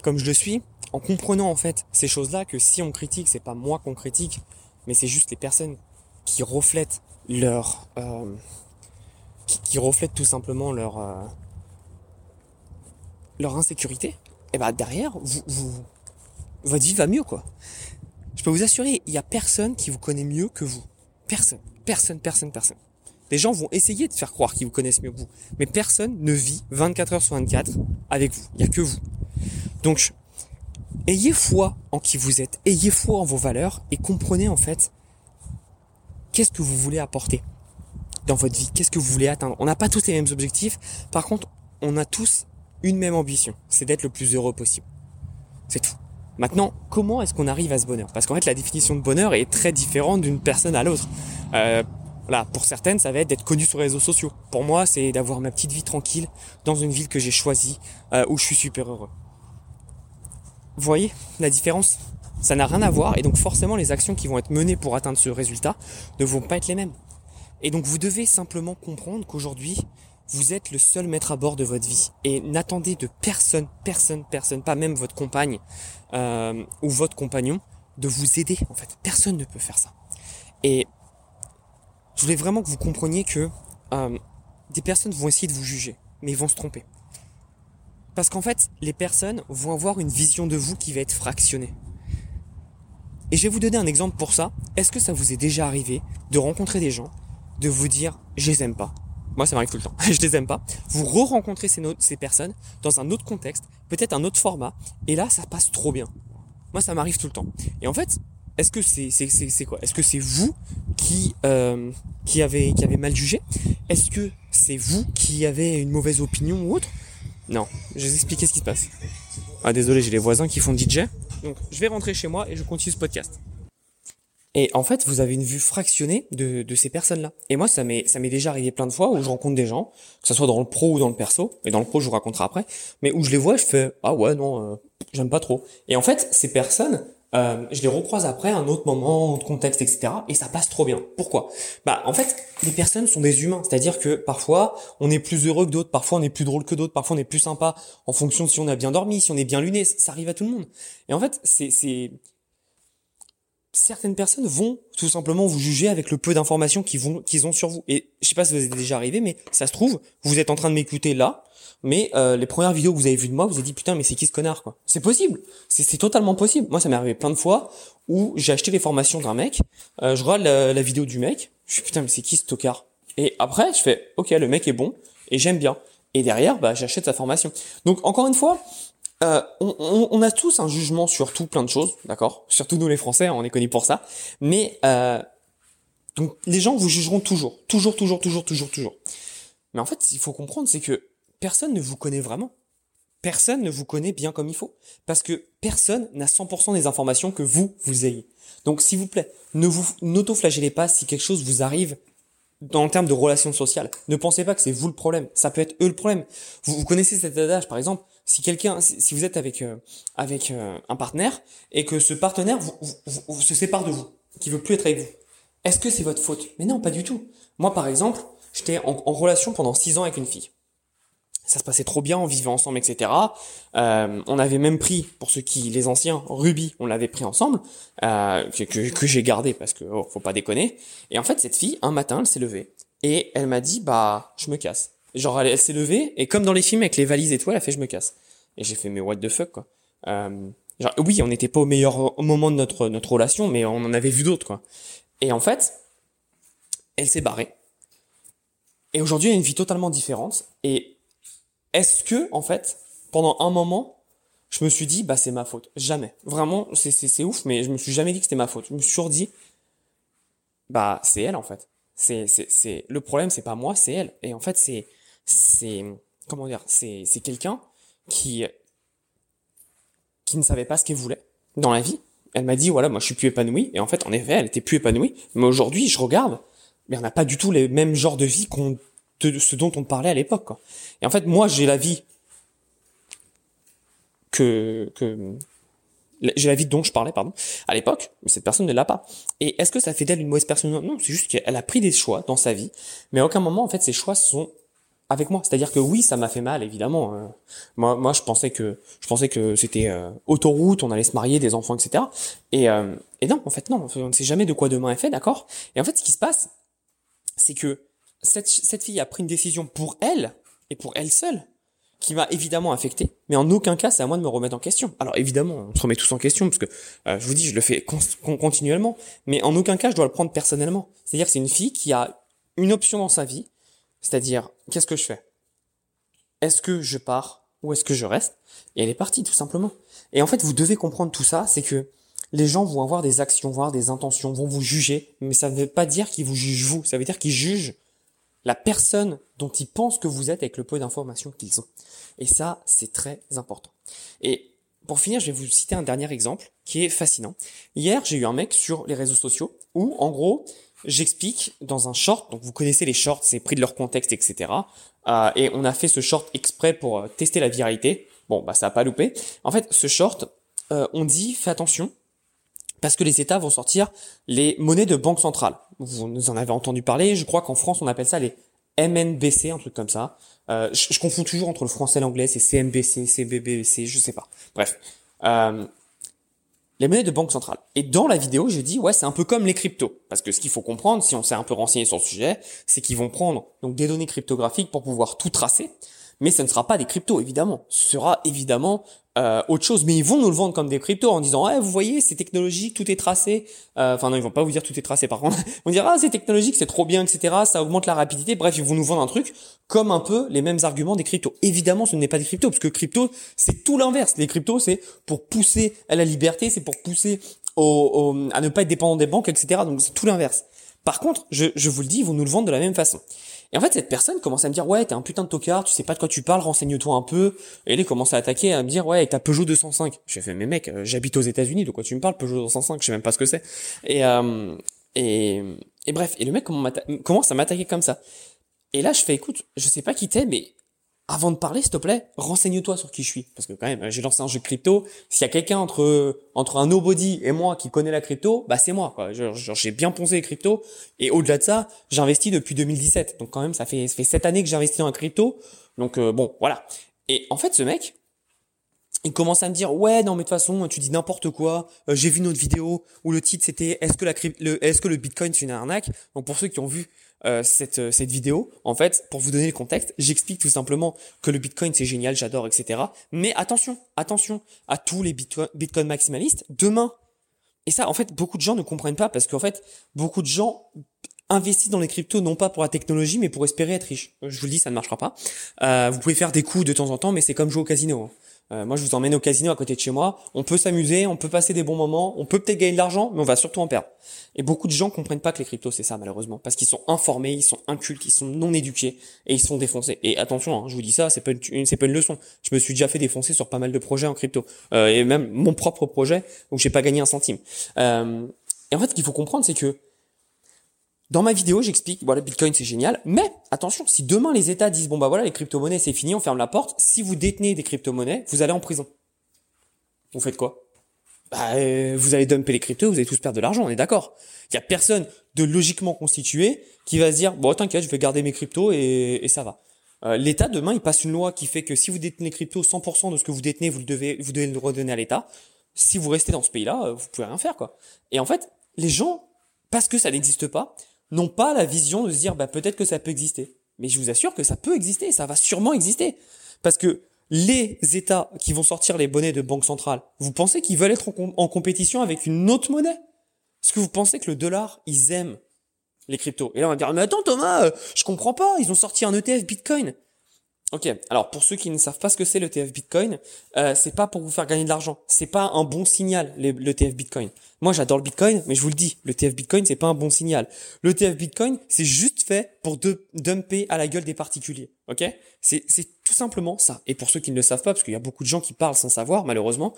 comme je le suis, en comprenant en fait ces choses-là, que si on critique, c'est pas moi qu'on critique, mais c'est juste les personnes qui reflètent leur, euh, qui, reflètent tout simplement leur, euh, leur insécurité. Et ben derrière, vous, vous, votre vie va mieux quoi. Je peux vous assurer, il y a personne qui vous connaît mieux que vous. Personne, personne, personne, personne. Les gens vont essayer de faire croire qu'ils vous connaissent mieux que vous. Mais personne ne vit 24 heures sur 24 avec vous. Il n'y a que vous. Donc, ayez foi en qui vous êtes. Ayez foi en vos valeurs et comprenez en fait qu'est-ce que vous voulez apporter dans votre vie. Qu'est-ce que vous voulez atteindre. On n'a pas tous les mêmes objectifs. Par contre, on a tous une même ambition. C'est d'être le plus heureux possible. C'est tout. Maintenant, comment est-ce qu'on arrive à ce bonheur? Parce qu'en fait, la définition de bonheur est très différente d'une personne à l'autre. Euh, voilà, pour certaines, ça va être d'être connu sur les réseaux sociaux. Pour moi, c'est d'avoir ma petite vie tranquille dans une ville que j'ai choisie, euh, où je suis super heureux. Vous voyez la différence? Ça n'a rien à voir, et donc forcément, les actions qui vont être menées pour atteindre ce résultat ne vont pas être les mêmes. Et donc, vous devez simplement comprendre qu'aujourd'hui, vous êtes le seul maître à bord de votre vie. Et n'attendez de personne, personne, personne, pas même votre compagne euh, ou votre compagnon, de vous aider. En fait, personne ne peut faire ça. Et je voulais vraiment que vous compreniez que euh, des personnes vont essayer de vous juger, mais ils vont se tromper. Parce qu'en fait, les personnes vont avoir une vision de vous qui va être fractionnée. Et je vais vous donner un exemple pour ça. Est-ce que ça vous est déjà arrivé de rencontrer des gens, de vous dire je les aime pas Moi, ça m'arrive tout le temps. je les aime pas. Vous re-rencontrez ces, ces personnes dans un autre contexte, peut-être un autre format, et là, ça passe trop bien. Moi, ça m'arrive tout le temps. Et en fait, est-ce que c'est c'est c'est quoi? Est-ce que c'est vous qui euh, qui avez qui avez mal jugé? Est-ce que c'est vous qui avez une mauvaise opinion ou autre? Non, je vais vous expliquer ce qui se passe. Ah désolé, j'ai les voisins qui font DJ. Donc je vais rentrer chez moi et je continue ce podcast. Et en fait, vous avez une vue fractionnée de, de ces personnes-là. Et moi, ça m'est ça m'est déjà arrivé plein de fois où je rencontre des gens, que ce soit dans le pro ou dans le perso, et dans le pro, je vous raconterai après, mais où je les vois, je fais ah ouais non, euh, j'aime pas trop. Et en fait, ces personnes, euh, je les recroise après, un autre moment, autre contexte, etc. Et ça passe trop bien. Pourquoi? Bah, en fait, les personnes sont des humains. C'est-à-dire que parfois, on est plus heureux que d'autres, parfois on est plus drôle que d'autres, parfois on est plus sympa en fonction de si on a bien dormi, si on est bien luné. Ça arrive à tout le monde. Et en fait, c'est, certaines personnes vont tout simplement vous juger avec le peu d'informations qu'ils vont, qu'ils ont sur vous. Et je sais pas si vous êtes déjà arrivé, mais ça se trouve, vous êtes en train de m'écouter là, mais euh, les premières vidéos que vous avez vues de moi, vous avez dit putain mais c'est qui ce connard quoi. C'est possible, c'est totalement possible. Moi ça m'est arrivé plein de fois où j'ai acheté les formations d'un mec, euh, je regarde la, vidéo du mec, je suis putain mais c'est qui ce tocard? Et après je fais ok le mec est bon et j'aime bien. Et derrière bah j'achète sa formation. Donc encore une fois, euh, on, a tous un jugement sur tout plein de choses, d'accord? Surtout nous les Français, on est connus pour ça. Mais euh, donc les gens vous jugeront toujours, toujours, toujours, toujours, toujours, toujours. Mais en fait, il faut comprendre, c'est que personne ne vous connaît vraiment. Personne ne vous connaît bien comme il faut. Parce que personne n'a 100% des informations que vous, vous ayez. Donc, s'il vous plaît, ne vous, n'auto-flagellez pas si quelque chose vous arrive dans le terme de relations sociales. Ne pensez pas que c'est vous le problème. Ça peut être eux le problème. Vous, vous connaissez cet adage, par exemple, si quelqu'un, si vous êtes avec, euh, avec euh, un partenaire et que ce partenaire vous, se sépare de vous, qui veut plus être avec vous, est-ce que c'est votre faute? Mais non, pas du tout. Moi, par exemple, j'étais en, en relation pendant six ans avec une fille. ça se passait trop bien, on vivait ensemble, etc. Euh, on avait même pris, pour ceux qui, les anciens, Ruby, on l'avait pris ensemble, euh, que, que, j'ai gardé parce que oh, faut pas déconner. Et en fait, cette fille, un matin, elle s'est levée et elle m'a dit, bah, je me casse. Genre, elle, s'est levée et comme dans les films avec les valises et tout, elle a fait, je me casse. Et j'ai fait, mais what the fuck, quoi. Euh, genre, oui, on n'était pas au meilleur moment de notre notre relation, mais on en avait vu d'autres, quoi. Et en fait, elle s'est barrée. Et aujourd'hui, elle a une vie totalement différente. Et est-ce que, en fait, pendant un moment, je me suis dit, bah, c'est ma faute. Jamais. Vraiment, c'est, c'est, ouf, mais je me suis jamais dit que c'était ma faute. Je me suis toujours dit, bah, c'est elle, en fait. C'est, c'est, c'est, le problème, c'est pas moi, c'est elle. Et en fait, c'est, c'est, comment dire, c'est, c'est quelqu'un qui, qui ne savait pas ce qu'elle voulait dans la vie. Elle m'a dit, voilà, moi, je suis plus épanouie. Et en fait, en effet, elle était plus épanouie. Mais aujourd'hui, je regarde, mais on n'a pas du tout les mêmes genres de vie qu'on de ce dont on parlait à l'époque. Et en fait, moi, j'ai la vie que, que j'ai la vie dont je parlais, pardon, à l'époque, mais cette personne ne l'a pas. Et est-ce que ça fait d'elle une mauvaise personne? Non, c'est juste qu'elle a pris des choix dans sa vie, mais à aucun moment, en fait, ces choix sont avec moi. C'est-à-dire que oui, ça m'a fait mal, évidemment. Euh. moi, moi, je pensais que, je pensais que c'était euh, autoroute, on allait se marier, des enfants, etc. Et, euh, et non, en fait, non, on ne sait jamais de quoi demain est fait, d'accord? Et en fait, ce qui se passe, c'est que cette, cette fille a pris une décision pour elle et pour elle seule qui m'a évidemment affecté, mais en aucun cas c'est à moi de me remettre en question. Alors évidemment, on se remet tous en question parce que euh, je vous dis, je le fais continuellement, mais en aucun cas je dois le prendre personnellement. C'est-à-dire que c'est une fille qui a une option dans sa vie, c'est-à-dire qu'est-ce que je fais? Est-ce que je pars ou est-ce que je reste? Et elle est partie tout simplement. Et en fait, vous devez comprendre tout ça, c'est que les gens vont avoir des actions, vont avoir des intentions, vont vous juger, mais ça ne veut pas dire qu'ils vous jugent vous, ça veut dire qu'ils jugent la personne dont ils pensent que vous êtes avec le peu d'informations qu'ils ont. Et ça, c'est très important. Et pour finir, je vais vous citer un dernier exemple qui est fascinant. Hier, j'ai eu un mec sur les réseaux sociaux où, en gros, j'explique dans un short, donc vous connaissez les shorts, c'est pris de leur contexte, etc. Euh, et on a fait ce short exprès pour euh, tester la viralité. Bon, bah ça a pas loupé. En fait, ce short, euh, on dit, fais attention, parce que les États vont sortir les monnaies de banque centrale. Vous nous en avez entendu parler, je crois qu'en France on appelle ça les MNBC, un truc comme ça. Euh, je, confonds toujours entre le français et l'anglais, c'est CMBC, CBBC, je sais pas. Bref. Euh, les monnaies de banque centrale. Et dans la vidéo, je dis ouais, c'est un peu comme les cryptos, parce que ce qu'il faut comprendre, si on s'est un peu renseigné sur le sujet, c'est qu'ils vont prendre des données cryptographiques pour pouvoir tout tracer mais ce ne sera pas des cryptos évidemment. Ce sera évidemment euh, autre chose, mais ils vont nous le vendre comme des cryptos en disant ouais vous voyez c'est technologique, tout est tracé. Euh, enfin non ils vont pas vous dire tout est tracé par contre. Ils vont dire ah c'est technologique, c'est trop bien, etc. Ça augmente la rapidité. Bref ils vont nous vendre un truc comme un peu les mêmes arguments des cryptos. Évidemment ce n'est pas des cryptos parce que crypto c'est tout l'inverse. Les cryptos c'est pour pousser à la liberté, c'est pour pousser au, à ne pas être dépendant des banques, etc. Donc c'est tout l'inverse. Par contre, je, je vous le dis, ils vont nous le vendre de la même façon. Et en fait, cette personne commence à me dire, ouais, t'es un putain de tocard, tu sais pas de quoi tu parles, renseigne-toi un peu. Et elle commence à attaquer, à me dire, ouais, avec ta Peugeot 205. J'ai fait, mais mec, euh, j'habite aux États-Unis, de quoi tu me parles, Peugeot 205, je sais même pas ce que c'est. Et, euh, et, et bref, et le mec commence à m'attaquer comme ça. Et là, je fais, écoute, je sais pas qui t'es, mais avant de parler, s'il te plaît, renseigne-toi sur qui je suis. Parce que quand même, j'ai lancé un jeu crypto. S'il y a quelqu'un entre entre un nobody et moi qui connaît la crypto, bah c'est moi. Quoi. j'ai bien poncé les cryptos. Et au-delà de ça, j'investis depuis 2017. Donc quand même, ça fait ça fait sept années que j'investis en crypto. Donc euh, bon, voilà. Et en fait, ce mec, il commence à me dire ouais non mais de toute façon tu dis n'importe quoi. Euh, j'ai vu notre vidéo où le titre c'était est-ce que la est-ce que le Bitcoin c'est une arnaque? Donc pour ceux qui ont vu euh, cette, euh, cette vidéo, en fait, pour vous donner le contexte, j'explique tout simplement que le Bitcoin c'est génial, j'adore, etc. Mais attention, attention à tous les Bitcoin maximalistes. Demain, et ça, en fait, beaucoup de gens ne comprennent pas parce qu'en fait, beaucoup de gens investissent dans les cryptos non pas pour la technologie mais pour espérer être riche. Je vous le dis, ça ne marchera pas. Euh, vous pouvez faire des coups de temps en temps, mais c'est comme jouer au casino. Hein. Euh, moi, je vous emmène au casino à côté de chez moi. On peut s'amuser, on peut passer des bons moments, on peut peut-être gagner de l'argent, mais on va surtout en perdre. Et beaucoup de gens comprennent pas que les cryptos c'est ça malheureusement, parce qu'ils sont informés, ils sont incultes, ils sont non éduqués et ils sont défoncés. Et attention, hein, je vous dis ça, c'est pas une, c'est pas une leçon. Je me suis déjà fait défoncer sur pas mal de projets en crypto euh, et même mon propre projet où j'ai pas gagné un centime. Euh, et en fait, ce qu'il faut comprendre, c'est que dans ma vidéo, j'explique, voilà, Bitcoin c'est génial, mais attention, si demain les États disent, bon bah voilà, les crypto-monnaies c'est fini, on ferme la porte, si vous détenez des crypto-monnaies, vous allez en prison. Vous faites quoi? Bah, euh, Vous allez dumper les cryptos, vous allez tous perdre de l'argent, on est d'accord. Il y a personne de logiquement constitué qui va se dire, bon t'inquiète, je vais garder mes cryptos et, et ça va. Euh, L'État demain, il passe une loi qui fait que si vous détenez crypto, 100% de ce que vous détenez, vous le devez, vous devez le redonner à l'État. Si vous restez dans ce pays-là, euh, vous pouvez rien faire quoi. Et en fait, les gens, parce que ça n'existe pas, n'ont pas la vision de se dire bah peut-être que ça peut exister. Mais je vous assure que ça peut exister, ça va sûrement exister, parce que les États qui vont sortir les bonnets de banque centrale, vous pensez qu'ils veulent être en, compétition avec une autre monnaie? Est-ce que vous pensez que le dollar, ils aiment les cryptos? Et là, on va dire, mais attends Thomas, euh, je comprends pas, ils ont sorti un ETF Bitcoin. Ok, alors pour ceux qui ne savent pas ce que c'est l'ETF Bitcoin, euh, c'est pas pour vous faire gagner de l'argent. C'est pas un bon signal l'ETF Bitcoin. Moi j'adore le Bitcoin, mais je vous le dis, l'ETF Bitcoin c'est pas un bon signal. L'ETF Bitcoin c'est juste fait pour de, dumper à la gueule des particuliers. Ok? C'est tout simplement ça. Et pour ceux qui ne le savent pas, parce qu'il y a beaucoup de gens qui parlent sans savoir malheureusement,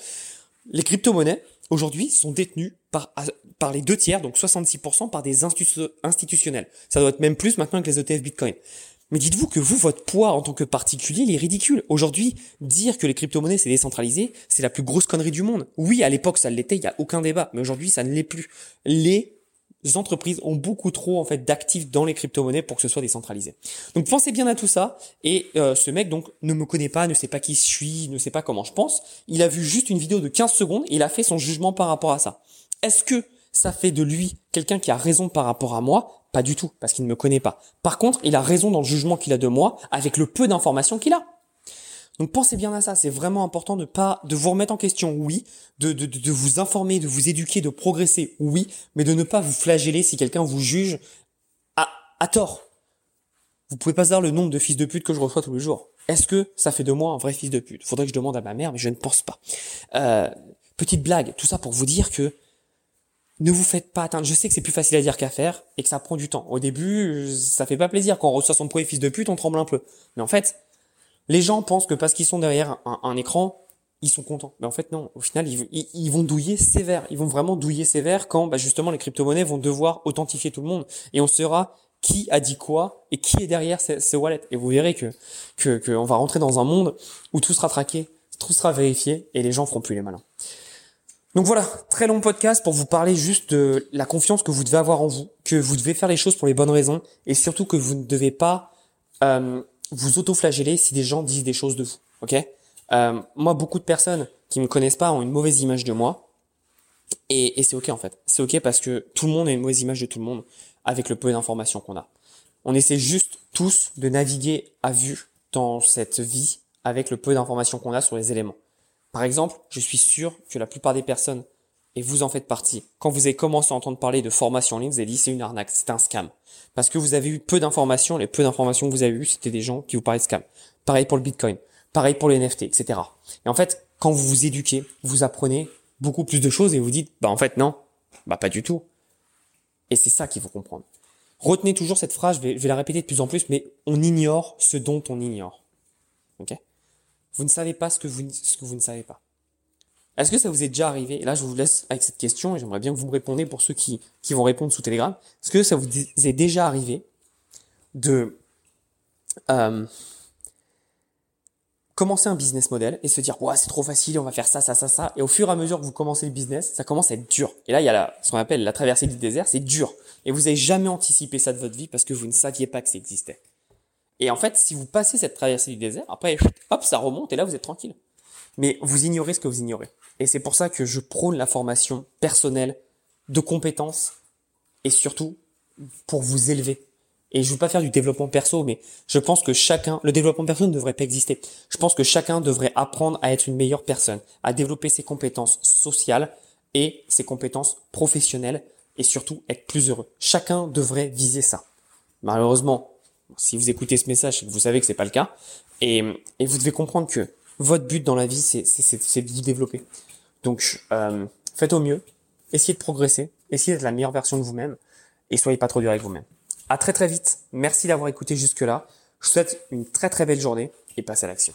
les crypto-monnaies aujourd'hui sont détenues par par les deux tiers, donc 66% par des institutionnels. Ça doit être même plus maintenant que les ETF Bitcoin. Mais dites-vous que vous, votre poids en tant que particulier, il est ridicule. Aujourd'hui, dire que les crypto-monnaies c'est décentralisé, c'est la plus grosse connerie du monde. Oui, à l'époque ça l'était, il n'y a aucun débat, mais aujourd'hui ça ne l'est plus. Les entreprises ont beaucoup trop en fait d'actifs dans les crypto-monnaies pour que ce soit décentralisé. Donc pensez bien à tout ça. Et euh, ce mec donc ne me connaît pas, ne sait pas qui je suis, ne sait pas comment je pense. Il a vu juste une vidéo de 15 secondes et il a fait son jugement par rapport à ça. Est-ce que ça fait de lui quelqu'un qui a raison par rapport à moi? Pas du tout, parce qu'il ne me connaît pas. Par contre, il a raison dans le jugement qu'il a de moi avec le peu d'informations qu'il a. Donc pensez bien à ça, c'est vraiment important de pas de vous remettre en question, oui, de, de, de vous informer, de vous éduquer, de progresser, oui, mais de ne pas vous flageller si quelqu'un vous juge à, à tort. Vous pouvez pas savoir le nombre de fils de pute que je reçois tous les jours. Est-ce que ça fait de moi un vrai fils de pute? Faudrait que je demande à ma mère, mais je ne pense pas. Euh, petite blague, tout ça pour vous dire que ne vous faites pas atteindre. Je sais que c'est plus facile à dire qu'à faire et que ça prend du temps. Au début, ça fait pas plaisir. Quand on reçoit son premier fils de pute, on tremble un peu. Mais en fait, les gens pensent que parce qu'ils sont derrière un, écran, ils sont contents. Mais en fait, non. Au final, ils, vont douiller sévère. Ils vont vraiment douiller sévère quand, bah, justement, les crypto-monnaies vont devoir authentifier tout le monde. Et on saura qui a dit quoi et qui est derrière ces, wallets. Et vous verrez que, que, que on va rentrer dans un monde où tout sera traqué, tout sera vérifié et les gens feront plus les malins. Donc voilà, très long podcast pour vous parler juste de la confiance que vous devez avoir en vous, que vous devez faire les choses pour les bonnes raisons, et surtout que vous ne devez pas euh, vous auto-flageller si des gens disent des choses de vous. Ok? Euh, Moi, beaucoup de personnes qui me connaissent pas ont une mauvaise image de moi, et, et c'est ok en fait. C'est ok parce que tout le monde a une mauvaise image de tout le monde avec le peu d'informations qu'on a. On essaie juste tous de naviguer à vue dans cette vie avec le peu d'informations qu'on a sur les éléments. Par exemple, je suis sûr que la plupart des personnes, et vous en faites partie, quand vous avez commencé à entendre parler de formation en ligne, vous avez dit c'est une arnaque, c'est un scam. Parce que vous avez eu peu d'informations, les peu d'informations que vous avez eues, c'était des gens qui vous parlaient de scam. Pareil pour le Bitcoin, pareil pour les NFT, etc. Et en fait, quand vous vous éduquez, vous apprenez beaucoup plus de choses et vous dites, bah en fait non, bah pas du tout. Et c'est ça qu'il faut comprendre. Retenez toujours cette phrase, je vais, je vais la répéter de plus en plus, mais on ignore ce dont on ignore. Ok? Vous ne savez pas ce que vous, ce que vous ne savez pas. Est-ce que ça vous est déjà arrivé Et là, je vous laisse avec cette question et j'aimerais bien que vous me répondiez pour ceux qui, qui vont répondre sous Telegram. Est-ce que ça vous est déjà arrivé de euh, commencer un business model et se dire ouais c'est trop facile, on va faire ça, ça, ça, ça. Et au fur et à mesure que vous commencez le business, ça commence à être dur. Et là, il y a la, ce qu'on appelle la traversée du désert, c'est dur. Et vous n'avez jamais anticipé ça de votre vie parce que vous ne saviez pas que ça existait. Et en fait, si vous passez cette traversée du désert, après, hop, ça remonte et là, vous êtes tranquille. Mais vous ignorez ce que vous ignorez. Et c'est pour ça que je prône la formation personnelle, de compétences, et surtout pour vous élever. Et je veux pas faire du développement perso, mais je pense que chacun, le développement perso ne devrait pas exister. Je pense que chacun devrait apprendre à être une meilleure personne, à développer ses compétences sociales et ses compétences professionnelles, et surtout être plus heureux. Chacun devrait viser ça. Malheureusement, si vous écoutez ce message, vous savez que c'est pas le cas. Et, et, vous devez comprendre que votre but dans la vie, c'est de vous développer. Donc, euh, faites au mieux, essayez de progresser, essayez d'être la meilleure version de vous-même, et soyez pas trop dur avec vous-même. À très très vite. Merci d'avoir écouté jusque-là. Je vous souhaite une très très belle journée et passez à l'action.